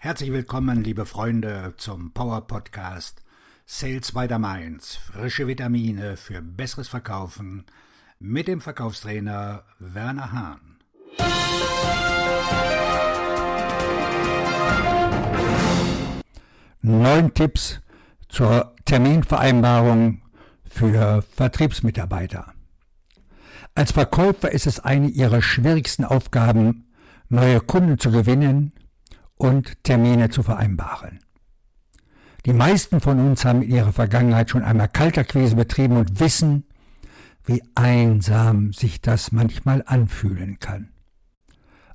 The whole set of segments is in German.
Herzlich willkommen, liebe Freunde, zum Power Podcast Sales by the Mainz. Frische Vitamine für besseres Verkaufen mit dem Verkaufstrainer Werner Hahn. Neun Tipps zur Terminvereinbarung für Vertriebsmitarbeiter. Als Verkäufer ist es eine ihrer schwierigsten Aufgaben, neue Kunden zu gewinnen und Termine zu vereinbaren. Die meisten von uns haben in ihrer Vergangenheit schon einmal Kalterquise betrieben und wissen, wie einsam sich das manchmal anfühlen kann.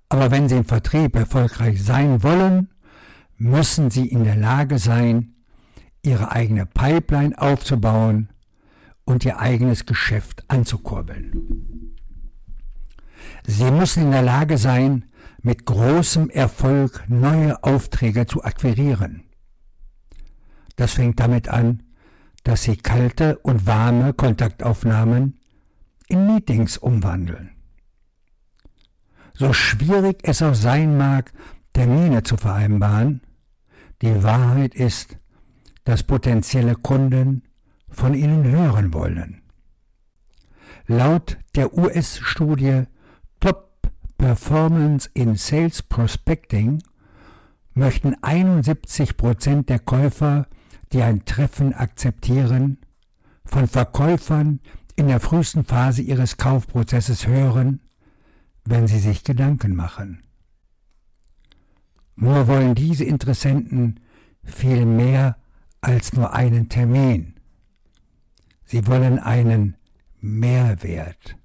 Aber wenn Sie im Vertrieb erfolgreich sein wollen, müssen Sie in der Lage sein, Ihre eigene Pipeline aufzubauen und Ihr eigenes Geschäft anzukurbeln. Sie müssen in der Lage sein, mit großem Erfolg neue Aufträge zu akquirieren. Das fängt damit an, dass sie kalte und warme Kontaktaufnahmen in Meetings umwandeln. So schwierig es auch sein mag, Termine zu vereinbaren, die Wahrheit ist, dass potenzielle Kunden von ihnen hören wollen. Laut der US-Studie Performance in Sales Prospecting möchten 71 Prozent der Käufer, die ein Treffen akzeptieren, von Verkäufern in der frühesten Phase ihres Kaufprozesses hören, wenn sie sich Gedanken machen. Nur wollen diese Interessenten viel mehr als nur einen Termin. Sie wollen einen Mehrwert.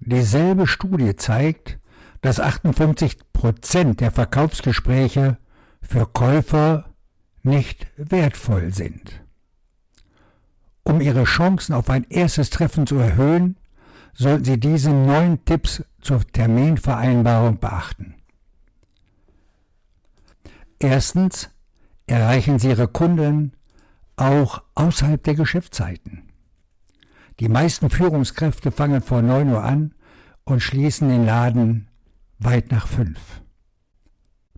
Dieselbe Studie zeigt, dass 58 Prozent der Verkaufsgespräche für Käufer nicht wertvoll sind. Um Ihre Chancen auf ein erstes Treffen zu erhöhen, sollten Sie diese neun Tipps zur Terminvereinbarung beachten. Erstens erreichen Sie Ihre Kunden auch außerhalb der Geschäftszeiten. Die meisten Führungskräfte fangen vor 9 Uhr an und schließen den Laden weit nach 5.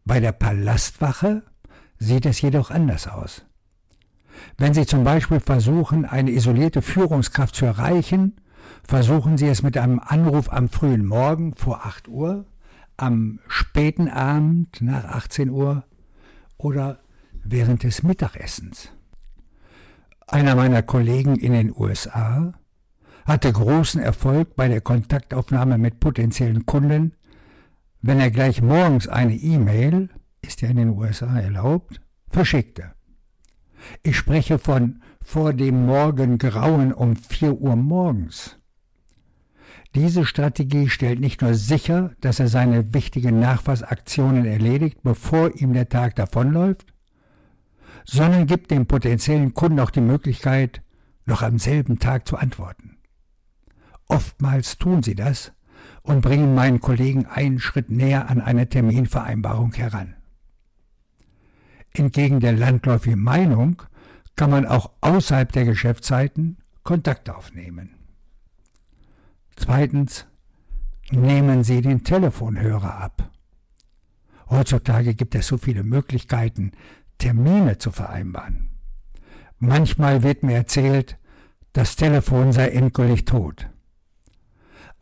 Bei der Palastwache sieht es jedoch anders aus. Wenn Sie zum Beispiel versuchen, eine isolierte Führungskraft zu erreichen, versuchen Sie es mit einem Anruf am frühen Morgen vor 8 Uhr, am späten Abend nach 18 Uhr oder während des Mittagessens. Einer meiner Kollegen in den USA hatte großen Erfolg bei der Kontaktaufnahme mit potenziellen Kunden, wenn er gleich morgens eine E-Mail, ist ja in den USA erlaubt, verschickte. Ich spreche von vor dem Morgengrauen um 4 Uhr morgens. Diese Strategie stellt nicht nur sicher, dass er seine wichtigen Nachfassaktionen erledigt, bevor ihm der Tag davonläuft, sondern gibt dem potenziellen Kunden auch die Möglichkeit, noch am selben Tag zu antworten. Oftmals tun sie das und bringen meinen Kollegen einen Schritt näher an eine Terminvereinbarung heran. Entgegen der landläufigen Meinung kann man auch außerhalb der Geschäftszeiten Kontakt aufnehmen. Zweitens, nehmen Sie den Telefonhörer ab. Heutzutage gibt es so viele Möglichkeiten, Termine zu vereinbaren. Manchmal wird mir erzählt, das Telefon sei endgültig tot.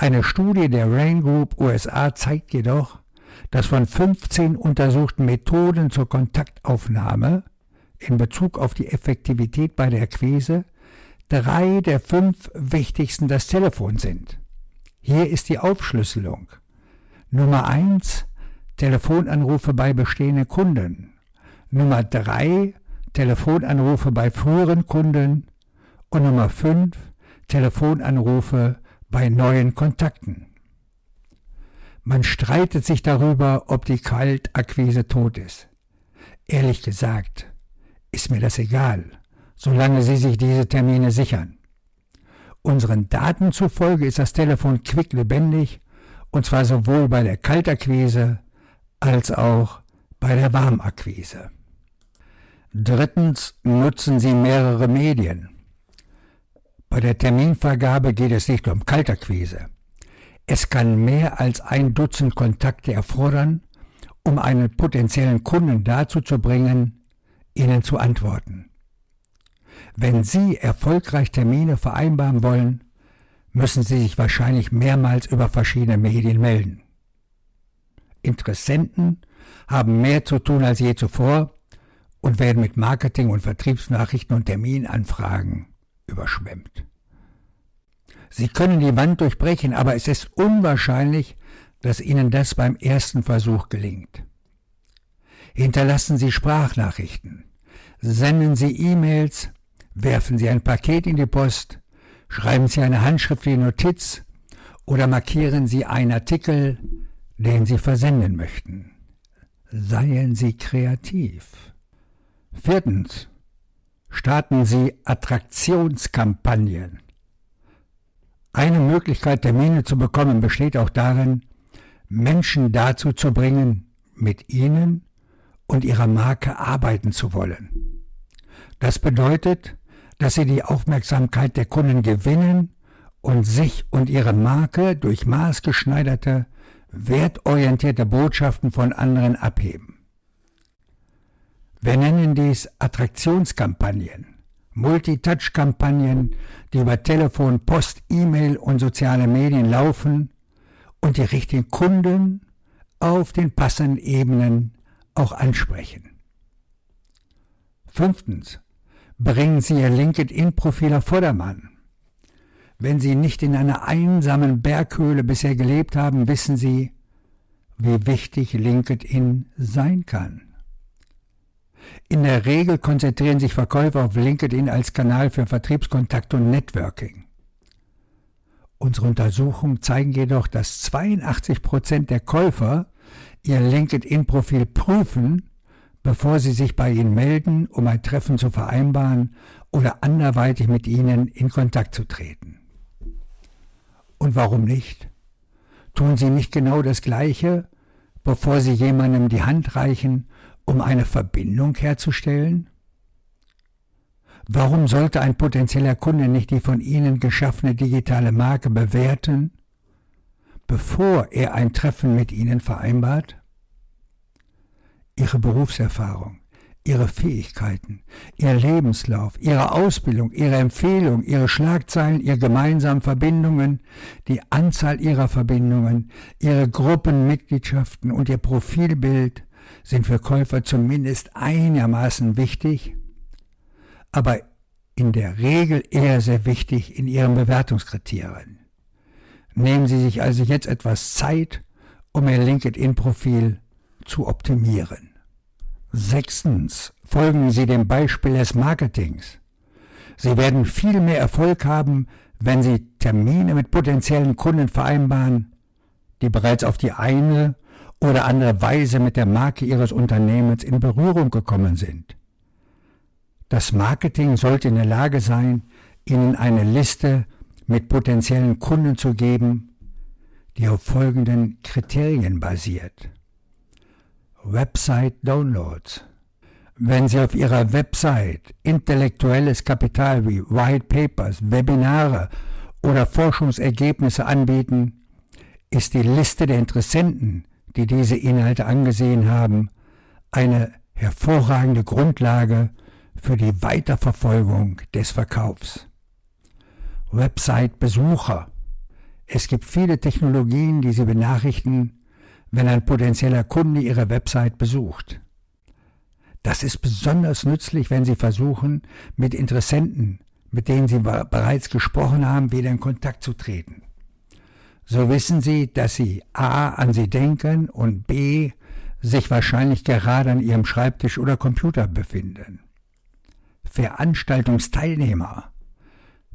Eine Studie der Rain Group USA zeigt jedoch, dass von 15 untersuchten Methoden zur Kontaktaufnahme in Bezug auf die Effektivität bei der Akquise drei der fünf wichtigsten das Telefon sind. Hier ist die Aufschlüsselung. Nummer eins Telefonanrufe bei bestehenden Kunden. Nummer drei Telefonanrufe bei früheren Kunden. Und Nummer fünf Telefonanrufe bei neuen Kontakten. Man streitet sich darüber, ob die Kaltakquise tot ist. Ehrlich gesagt, ist mir das egal, solange Sie sich diese Termine sichern. Unseren Daten zufolge ist das Telefon quicklebendig, und zwar sowohl bei der Kaltakquise als auch bei der Warmakquise. Drittens nutzen Sie mehrere Medien. Bei der Terminvergabe geht es nicht um Kalterquise. Es kann mehr als ein Dutzend Kontakte erfordern, um einen potenziellen Kunden dazu zu bringen, Ihnen zu antworten. Wenn Sie erfolgreich Termine vereinbaren wollen, müssen Sie sich wahrscheinlich mehrmals über verschiedene Medien melden. Interessenten haben mehr zu tun als je zuvor und werden mit Marketing- und Vertriebsnachrichten und Terminanfragen überschwemmt. Sie können die Wand durchbrechen, aber es ist unwahrscheinlich, dass Ihnen das beim ersten Versuch gelingt. Hinterlassen Sie Sprachnachrichten, senden Sie E-Mails, werfen Sie ein Paket in die Post, schreiben Sie eine handschriftliche Notiz oder markieren Sie einen Artikel, den Sie versenden möchten. Seien Sie kreativ. Viertens. Starten Sie Attraktionskampagnen. Eine Möglichkeit, Termine zu bekommen, besteht auch darin, Menschen dazu zu bringen, mit Ihnen und Ihrer Marke arbeiten zu wollen. Das bedeutet, dass Sie die Aufmerksamkeit der Kunden gewinnen und sich und Ihre Marke durch maßgeschneiderte, wertorientierte Botschaften von anderen abheben. Wir nennen dies Attraktionskampagnen, Multitouch-Kampagnen, die über Telefon, Post, E-Mail und soziale Medien laufen und die richtigen Kunden auf den passenden Ebenen auch ansprechen. Fünftens. Bringen Sie Ihr LinkedIn-Profil auf Vordermann. Wenn Sie nicht in einer einsamen Berghöhle bisher gelebt haben, wissen Sie, wie wichtig LinkedIn sein kann. In der Regel konzentrieren sich Verkäufer auf LinkedIn als Kanal für Vertriebskontakt und Networking. Unsere Untersuchungen zeigen jedoch, dass 82 Prozent der Käufer ihr LinkedIn-Profil prüfen, bevor sie sich bei Ihnen melden, um ein Treffen zu vereinbaren oder anderweitig mit Ihnen in Kontakt zu treten. Und warum nicht? Tun Sie nicht genau das Gleiche, bevor Sie jemandem die Hand reichen um eine Verbindung herzustellen? Warum sollte ein potenzieller Kunde nicht die von Ihnen geschaffene digitale Marke bewerten, bevor er ein Treffen mit Ihnen vereinbart? Ihre Berufserfahrung, Ihre Fähigkeiten, Ihr Lebenslauf, Ihre Ausbildung, Ihre Empfehlung, Ihre Schlagzeilen, Ihre gemeinsamen Verbindungen, die Anzahl Ihrer Verbindungen, Ihre Gruppenmitgliedschaften und Ihr Profilbild sind für Käufer zumindest einigermaßen wichtig, aber in der Regel eher sehr wichtig in ihren Bewertungskriterien. Nehmen Sie sich also jetzt etwas Zeit, um Ihr LinkedIn-Profil zu optimieren. Sechstens, folgen Sie dem Beispiel des Marketings. Sie werden viel mehr Erfolg haben, wenn Sie Termine mit potenziellen Kunden vereinbaren, die bereits auf die eine oder andere Weise mit der Marke Ihres Unternehmens in Berührung gekommen sind. Das Marketing sollte in der Lage sein, Ihnen eine Liste mit potenziellen Kunden zu geben, die auf folgenden Kriterien basiert. Website Downloads. Wenn Sie auf Ihrer Website intellektuelles Kapital wie White Papers, Webinare oder Forschungsergebnisse anbieten, ist die Liste der Interessenten, die diese Inhalte angesehen haben, eine hervorragende Grundlage für die Weiterverfolgung des Verkaufs. Website-Besucher. Es gibt viele Technologien, die Sie benachrichtigen, wenn ein potenzieller Kunde Ihre Website besucht. Das ist besonders nützlich, wenn Sie versuchen, mit Interessenten, mit denen Sie bereits gesprochen haben, wieder in Kontakt zu treten so wissen Sie, dass Sie a. an Sie denken und b. sich wahrscheinlich gerade an Ihrem Schreibtisch oder Computer befinden. Veranstaltungsteilnehmer.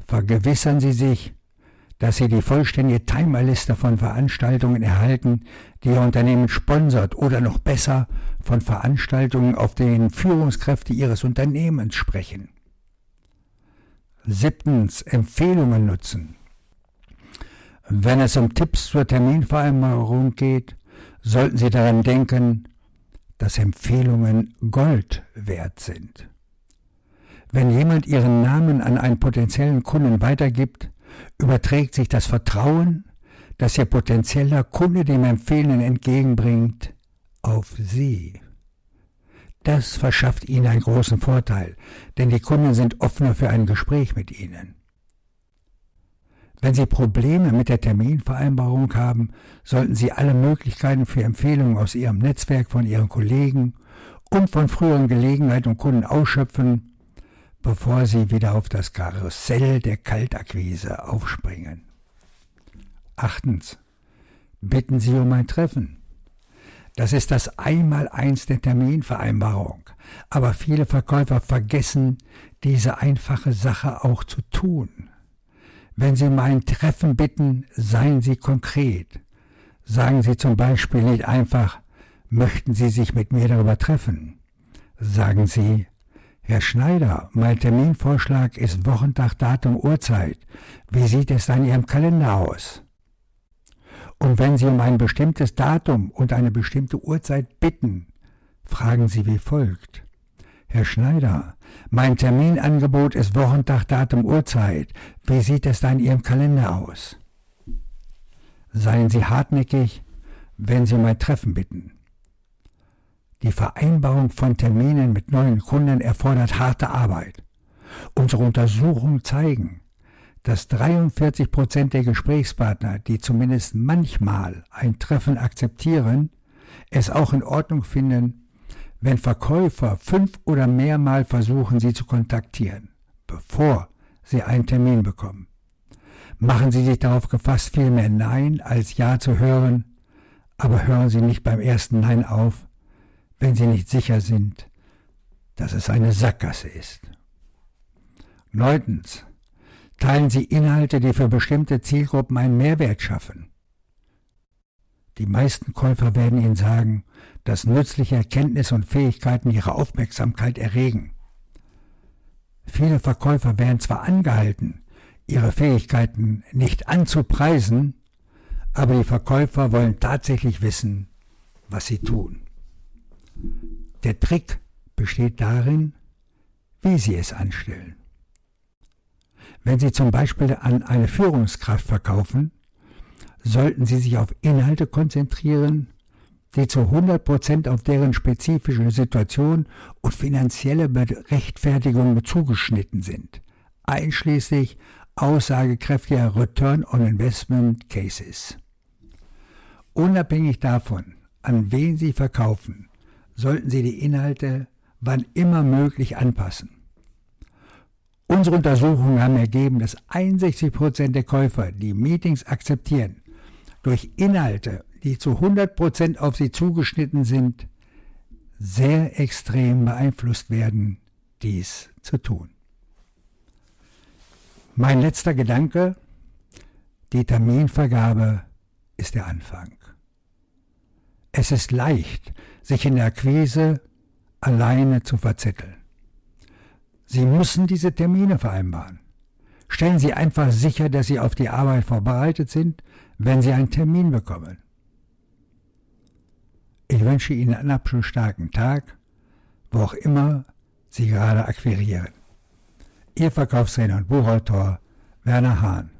Vergewissern Sie sich, dass Sie die vollständige Timerliste von Veranstaltungen erhalten, die Ihr Unternehmen sponsert oder noch besser von Veranstaltungen, auf denen Führungskräfte Ihres Unternehmens sprechen. Siebtens Empfehlungen nutzen. Wenn es um Tipps zur Terminvereinbarung geht, sollten Sie daran denken, dass Empfehlungen Gold wert sind. Wenn jemand Ihren Namen an einen potenziellen Kunden weitergibt, überträgt sich das Vertrauen, das Ihr potenzieller Kunde dem Empfehlenden entgegenbringt, auf Sie. Das verschafft Ihnen einen großen Vorteil, denn die Kunden sind offener für ein Gespräch mit Ihnen. Wenn Sie Probleme mit der Terminvereinbarung haben, sollten Sie alle Möglichkeiten für Empfehlungen aus Ihrem Netzwerk von Ihren Kollegen und von früheren Gelegenheiten und Kunden ausschöpfen, bevor Sie wieder auf das Karussell der Kaltakquise aufspringen. Achtens. Bitten Sie um ein Treffen. Das ist das Einmaleins der Terminvereinbarung. Aber viele Verkäufer vergessen, diese einfache Sache auch zu tun. Wenn Sie um ein Treffen bitten, seien Sie konkret. Sagen Sie zum Beispiel nicht einfach, möchten Sie sich mit mir darüber treffen? Sagen Sie, Herr Schneider, mein Terminvorschlag ist Wochentag, Datum, Uhrzeit. Wie sieht es an Ihrem Kalender aus? Und wenn Sie um ein bestimmtes Datum und eine bestimmte Uhrzeit bitten, fragen Sie wie folgt. Herr Schneider, mein Terminangebot ist Wochentag, Datum, Uhrzeit. Wie sieht es da in Ihrem Kalender aus? Seien Sie hartnäckig, wenn Sie um ein Treffen bitten. Die Vereinbarung von Terminen mit neuen Kunden erfordert harte Arbeit. Unsere Untersuchungen zeigen, dass 43 Prozent der Gesprächspartner, die zumindest manchmal ein Treffen akzeptieren, es auch in Ordnung finden, wenn Verkäufer fünf oder mehrmal versuchen, Sie zu kontaktieren, bevor Sie einen Termin bekommen. Machen Sie sich darauf gefasst, vielmehr Nein als Ja zu hören, aber hören Sie nicht beim ersten Nein auf, wenn Sie nicht sicher sind, dass es eine Sackgasse ist. Neuntens. Teilen Sie Inhalte, die für bestimmte Zielgruppen einen Mehrwert schaffen. Die meisten Käufer werden Ihnen sagen, dass nützliche Erkenntnisse und Fähigkeiten ihre Aufmerksamkeit erregen. Viele Verkäufer werden zwar angehalten, ihre Fähigkeiten nicht anzupreisen, aber die Verkäufer wollen tatsächlich wissen, was sie tun. Der Trick besteht darin, wie sie es anstellen. Wenn Sie zum Beispiel an eine Führungskraft verkaufen, sollten Sie sich auf Inhalte konzentrieren, die zu 100% auf deren spezifische Situation und finanzielle Rechtfertigung zugeschnitten sind, einschließlich aussagekräftiger Return on Investment Cases. Unabhängig davon, an wen Sie verkaufen, sollten Sie die Inhalte wann immer möglich anpassen. Unsere Untersuchungen haben ergeben, dass 61% der Käufer, die Meetings akzeptieren, durch Inhalte die zu 100% auf sie zugeschnitten sind, sehr extrem beeinflusst werden, dies zu tun. Mein letzter Gedanke, die Terminvergabe ist der Anfang. Es ist leicht, sich in der Akquise alleine zu verzetteln. Sie müssen diese Termine vereinbaren. Stellen Sie einfach sicher, dass Sie auf die Arbeit vorbereitet sind, wenn Sie einen Termin bekommen. Ich wünsche Ihnen einen abschlussstarken Tag, wo auch immer Sie gerade akquirieren. Ihr Verkaufstrainer und Buchautor Werner Hahn.